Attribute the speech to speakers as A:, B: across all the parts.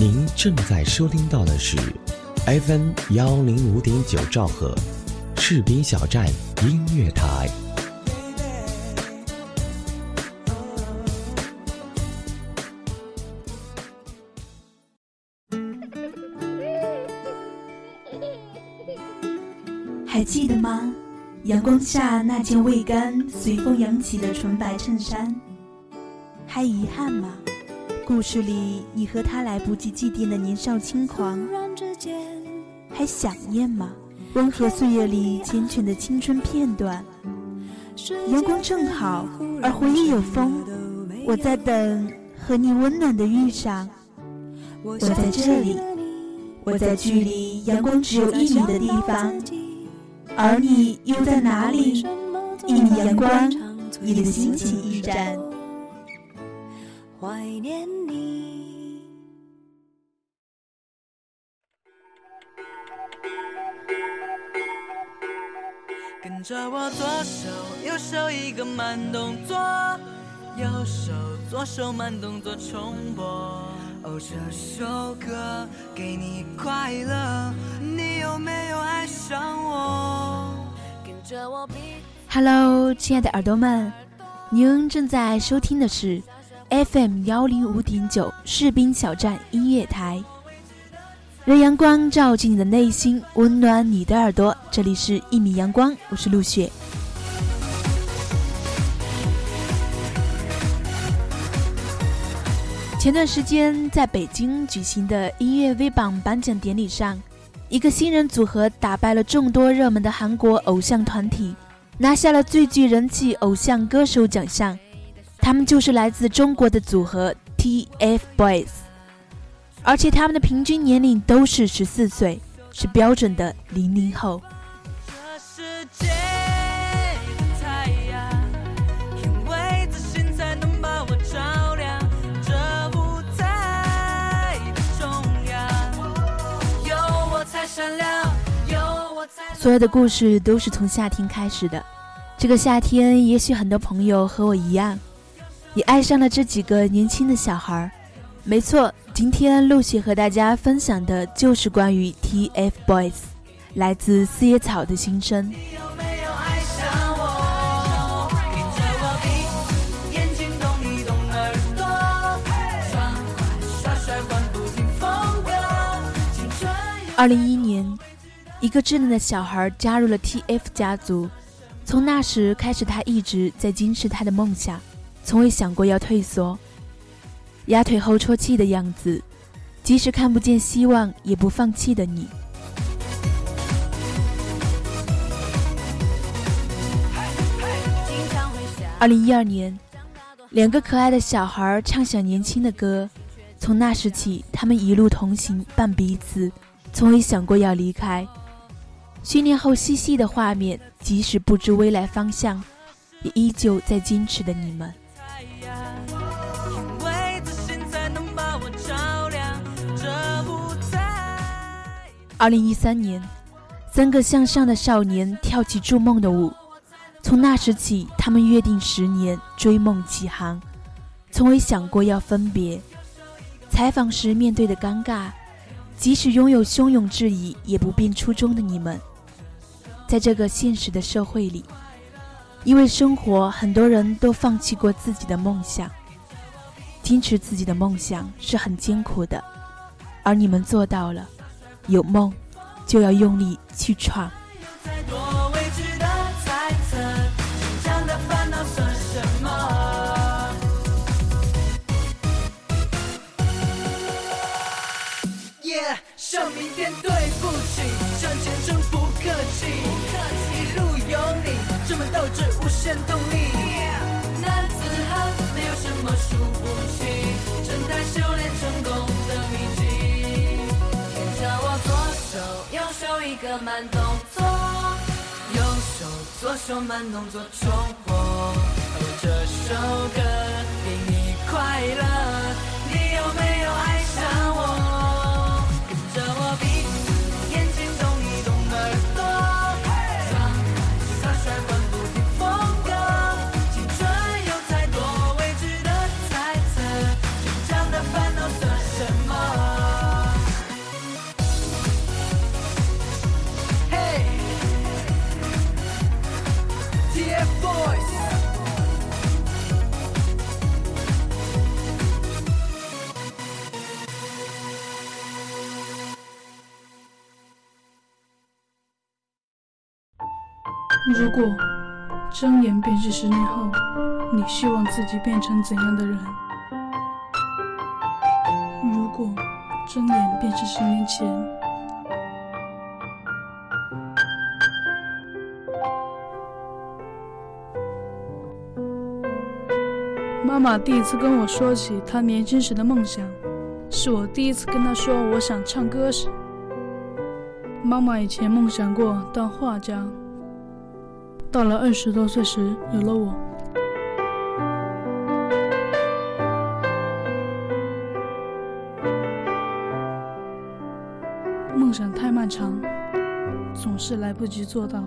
A: 您正在收听到的是 FM 幺零五点九兆赫，士兵小站音乐台。
B: 还记得吗？阳光下那件未干、随风扬起的纯白衬衫。还遗憾吗？故事里你和他来不及祭奠的年少轻狂。还想念吗？温和岁月里缱绻的青春片段。阳光正好，而回忆有风。我在等和你温暖的遇上。我在这里，我在距离阳光只有一米的地方。而你又在哪里？一米阳光，你的心情驿站。怀念你。
C: 跟着我左手右手一个慢动作，右手左手慢动作重播。哦，这首歌给你快乐，你有没有爱上我？跟着我
B: Hello，亲爱的耳朵们，您正在收听的是。FM 幺零五点九士兵小站音乐台，让阳光照进你的内心，温暖你的耳朵。这里是一米阳光，我是陆雪。前段时间在北京举行的音乐 V 榜颁奖典礼上，一个新人组合打败了众多热门的韩国偶像团体，拿下了最具人气偶像歌手奖项。他们就是来自中国的组合 TFBOYS，而且他们的平均年龄都是十四岁，是标准的零零后。所有的故事都是从夏天开始的，这个夏天，也许很多朋友和我一样。也爱上了这几个年轻的小孩儿，没错，今天陆续和大家分享的就是关于 TFBOYS，来自四叶草的心声。二零一一年，一个稚嫩的小孩加入了 TF 家族，从那时开始，他一直在坚持他的梦想。从未想过要退缩，压腿后啜泣的样子，即使看不见希望也不放弃的你。二零一二年，两个可爱的小孩唱响年轻的歌，从那时起，他们一路同行伴彼此，从未想过要离开。训练后嬉戏的画面，即使不知未来方向，也依旧在坚持的你们。二零一三年，三个向上的少年跳起筑梦的舞。从那时起，他们约定十年追梦起航，从未想过要分别。采访时面对的尴尬，即使拥有汹涌质疑，也不变初衷的你们，在这个现实的社会里，因为生活，很多人都放弃过自己的梦想。坚持自己的梦想是很艰苦的，而你们做到了。有梦，就要用力去闯。
C: 耶，向明天对不起，向前冲不客气，斗志，无限动力。男子汉没有什么输不起，正在修炼成功的秘籍。牵着我左手右手一个慢动作，右手左手慢动作重播。这首歌给你快乐，你有没有爱
D: 如果睁眼便是十年后，你希望自己变成怎样的人？如果睁眼便是十年前，妈妈第一次跟我说起她年轻时的梦想，是我第一次跟她说我想唱歌时。妈妈以前梦想过当画家。到了二十多岁时，有了我。梦想太漫长，总是来不及做到。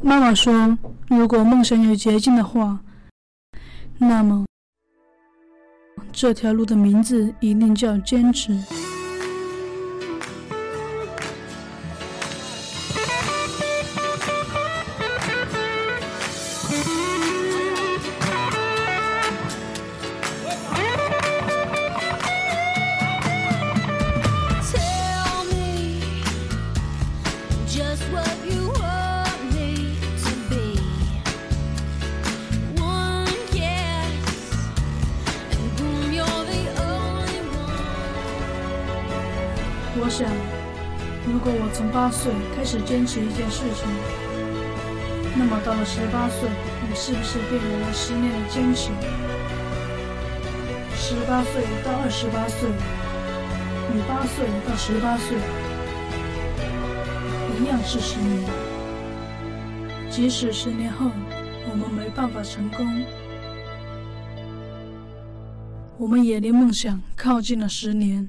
D: 妈妈说：“如果梦想有捷径的话，那么这条路的名字一定叫坚持。”如果我从八岁开始坚持一件事情，那么到了十八岁，你是不是便有了十年的坚持？十八岁到二十八岁，你八岁到十八岁，一样是十年。即使十年后我们没办法成功，我们也离梦想靠近了十年。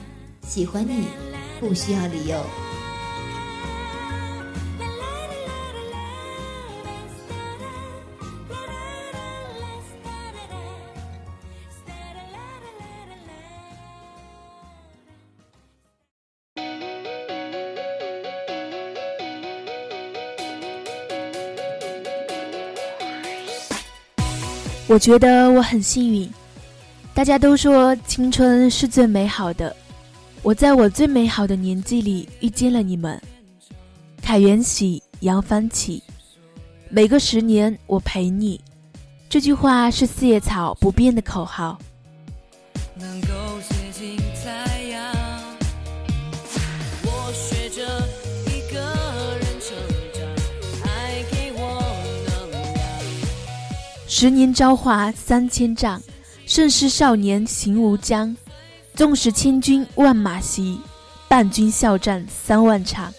E: 喜欢你，不需要理由。
B: 我觉得我很幸运。大家都说青春是最美好的。我在我最美好的年纪里遇见了你们，凯元喜，扬帆起，每个十年我陪你。这句话是四叶草不变的口号。十年朝华三千丈，盛世少年行无疆。纵使千军万马袭，伴君笑战三万场。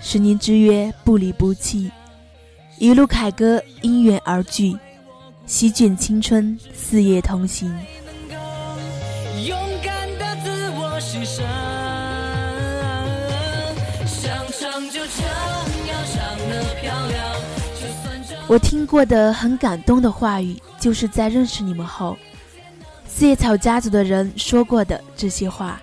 B: 十年之约，不离不弃，一路凯歌，因缘而聚，席卷青春，四夜同行。我听过的很感动的话语，就是在认识你们后。四叶草家族的人说过的这些话。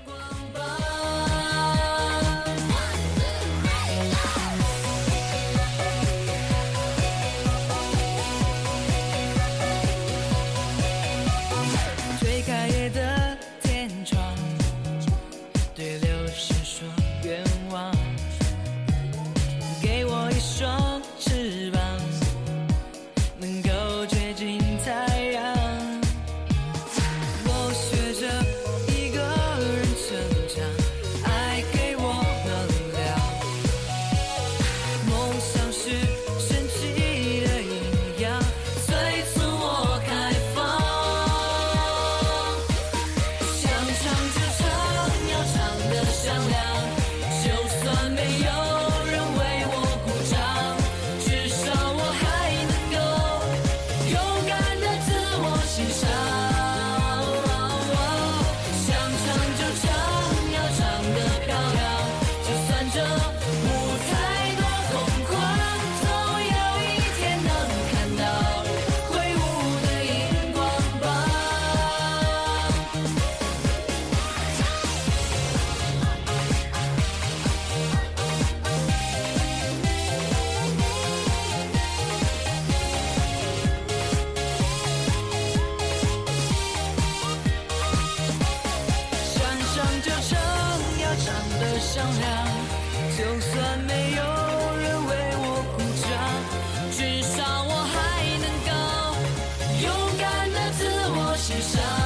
C: 是什。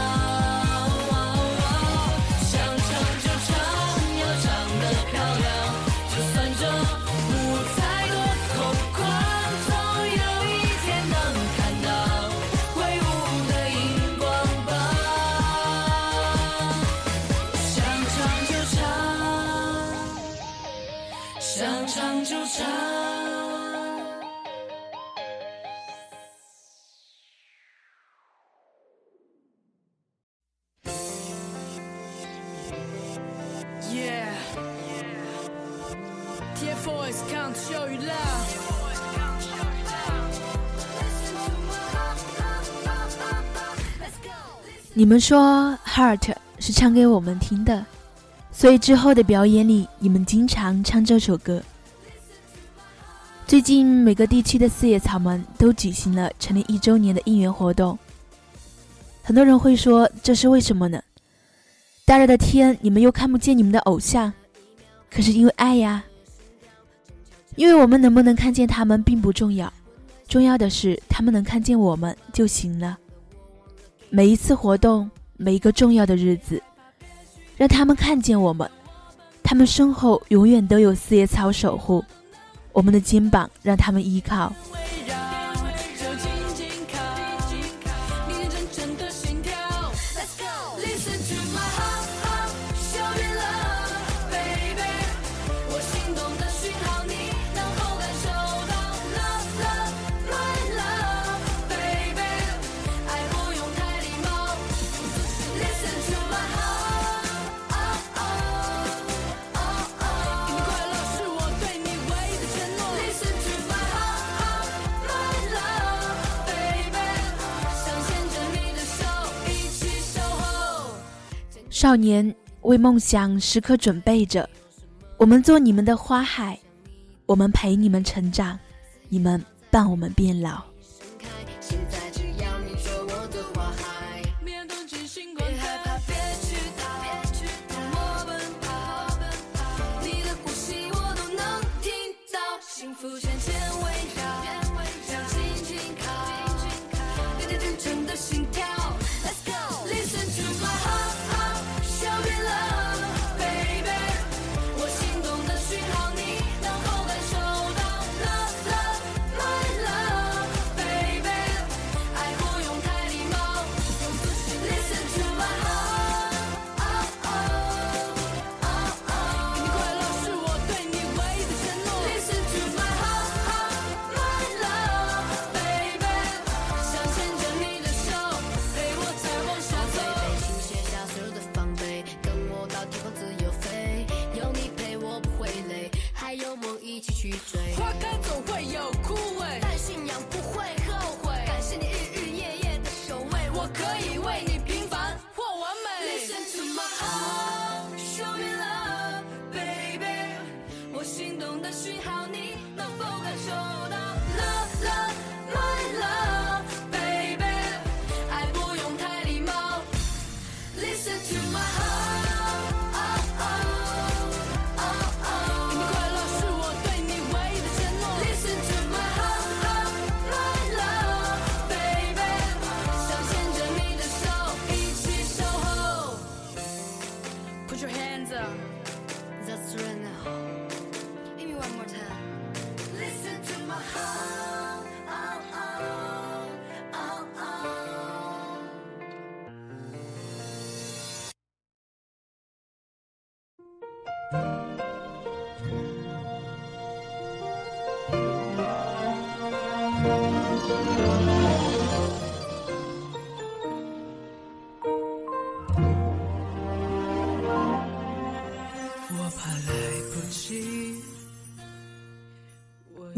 B: 你们说《Heart》是唱给我们听的，所以之后的表演里，你们经常唱这首歌。最近每个地区的四叶草们都举行了成立一周年的应援活动。很多人会说，这是为什么呢？大热的天，你们又看不见你们的偶像，可是因为爱呀。因为我们能不能看见他们并不重要，重要的是他们能看见我们就行了。每一次活动，每一个重要的日子，让他们看见我们，他们身后永远都有四叶草守护，我们的肩膀让他们依靠。少年为梦想时刻准备着，我们做你们的花海，我们陪你们成长，你们伴我们变老。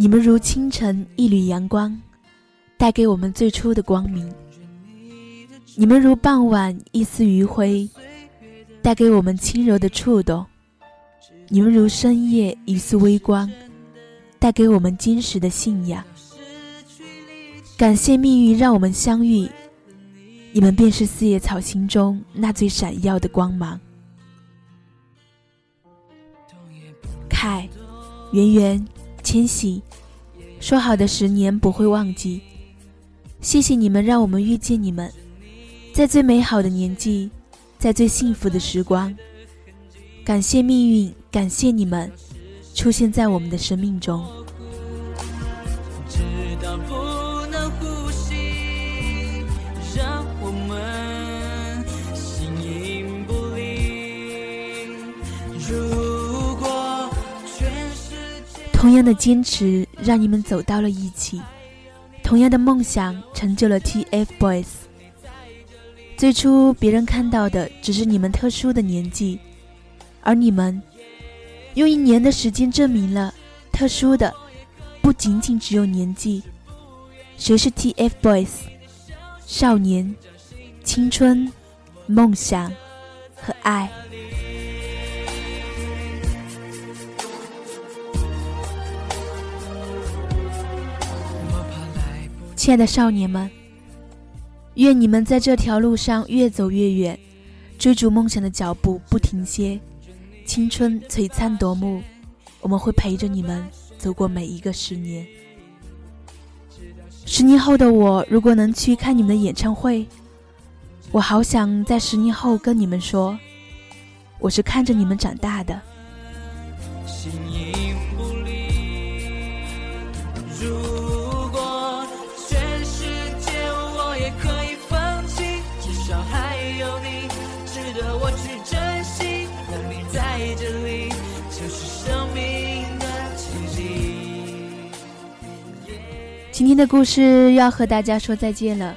F: 你
B: 们如清晨一缕阳光，带给我们最初的光明；你们如傍晚一丝余晖，带给我们轻柔的触动；你们如深夜一丝微光，带给我们坚实的信仰。感谢命运让我们相遇，你们便是四叶草心中那最闪耀的光芒。凯圆圆、千玺，说好的十年不会忘记。谢谢你们，让我们遇见你们，在最美好的年纪，在最幸福的时光。感谢命运，感谢你们，出现在我们的生命中。同样的坚持让你们走到了一起，同样的梦想成就了 TFBOYS。最初别人看到的只是你们特殊的年纪，而你们用一年的时间证明了，特殊的不仅仅只有年纪。谁是 TFBOYS？少年、青春、梦想和爱。亲爱的少年们，愿你们在这条路上越走越远，追逐梦想的脚步不停歇，青春璀璨夺目。我们会陪着你们走过每一个十年。十年后的我，如果能去看你们的演唱会，我好想在十年后跟你们说，我是看着你们长大的。今天的故事要和大家说再见了，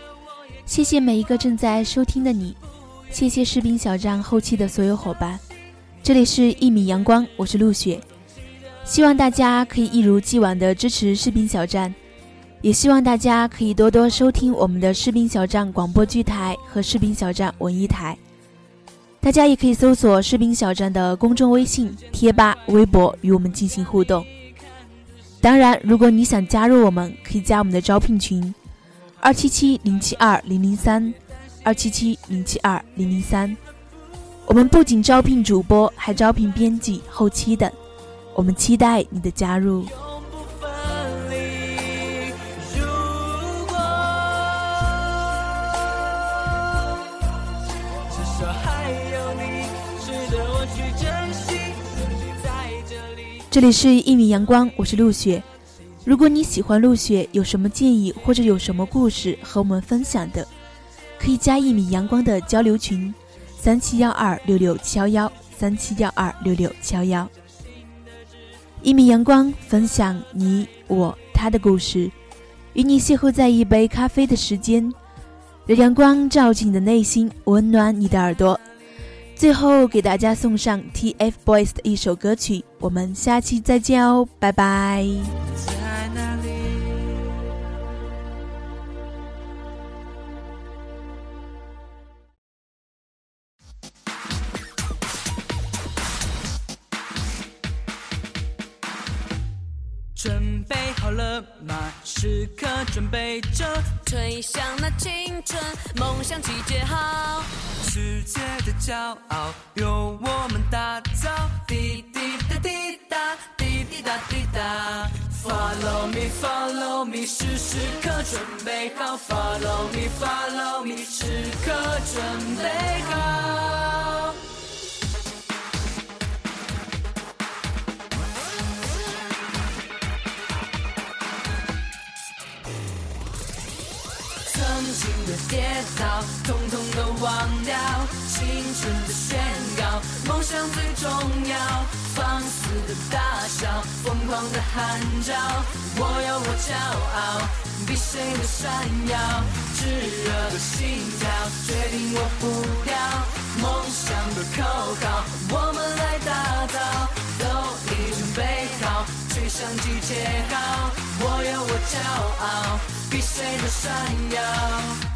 B: 谢谢每一个正在收听的你，谢谢士兵小站后期的所有伙伴。这里是一米阳光，我是陆雪，希望大家可以一如既往的支持士兵小站，也希望大家可以多多收听我们的士兵小站广播剧台和士兵小站文艺台。大家也可以搜索士兵小站的公众微信、贴吧、微博与我们进行互动。当然，如果你想加入我们，可以加我们的招聘群：二七七零七二零零三，二七七零七二零零三。我们不仅招聘主播，还招聘编辑、后期等。我们期待你的加入。这里是一米阳光，我是陆雪。如果你喜欢陆雪，有什么建议或者有什么故事和我们分享的，可以加一米阳光的交流群：三七幺二六六七幺幺三七幺二六六七幺幺。一米阳光分享你我他的故事，与你邂逅在一杯咖啡的时间，让阳光照进你的内心，温暖你的耳朵。最后给大家送上 TFBOYS 的一首歌曲，我们下期再见哦，拜拜。
C: 准备好了吗？时刻准备着，吹响那青春梦想集结号，世界的骄傲由我们打造。滴滴答滴答，滴滴答滴答。Follow me, follow me，时时刻准备好。Follow me, follow me，时刻准备好。的跌倒，统统都忘掉。青春的宣告，梦想最重要。放肆的大笑，疯狂的喊叫。我有我骄傲，比谁都闪耀。炙热的心跳，决定我步调。梦想的口号，我们来打造。都已准备好，吹响集结号。我有我骄傲，比谁都闪耀。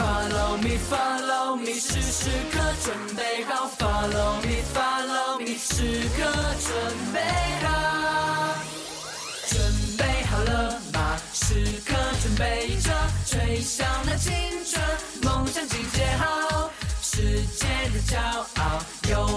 C: follow me follow me 时时刻准备好。Follow me follow me 时刻准备好。准备好了吗？时刻准备着吹响那青春梦想集结号世界的骄傲有